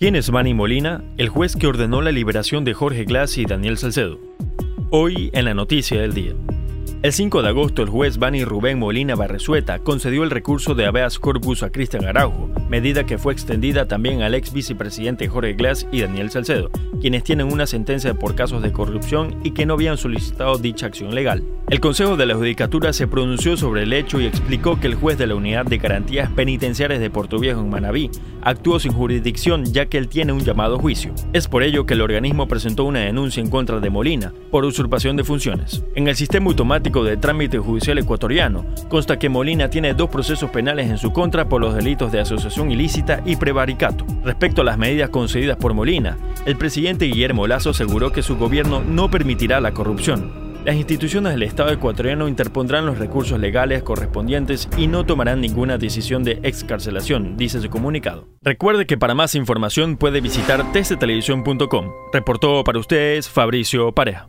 ¿Quién es Manny Molina? El juez que ordenó la liberación de Jorge Glass y Daniel Salcedo. Hoy en la noticia del día. El 5 de agosto, el juez Bani Rubén Molina Barresueta concedió el recurso de habeas corpus a Cristian Araujo, medida que fue extendida también al ex vicepresidente Jorge Glass y Daniel Salcedo, quienes tienen una sentencia por casos de corrupción y que no habían solicitado dicha acción legal. El Consejo de la Judicatura se pronunció sobre el hecho y explicó que el juez de la Unidad de Garantías Penitenciarias de Puerto Viejo en Manabí actuó sin jurisdicción ya que él tiene un llamado juicio. Es por ello que el organismo presentó una denuncia en contra de Molina por usurpación de funciones. En el sistema automático de Trámite Judicial Ecuatoriano, consta que Molina tiene dos procesos penales en su contra por los delitos de asociación ilícita y prevaricato. Respecto a las medidas concedidas por Molina, el presidente Guillermo Lazo aseguró que su gobierno no permitirá la corrupción. Las instituciones del Estado ecuatoriano interpondrán los recursos legales correspondientes y no tomarán ninguna decisión de excarcelación, dice su comunicado. Recuerde que para más información puede visitar tctelevisión.com. Reportó para ustedes Fabricio Pareja.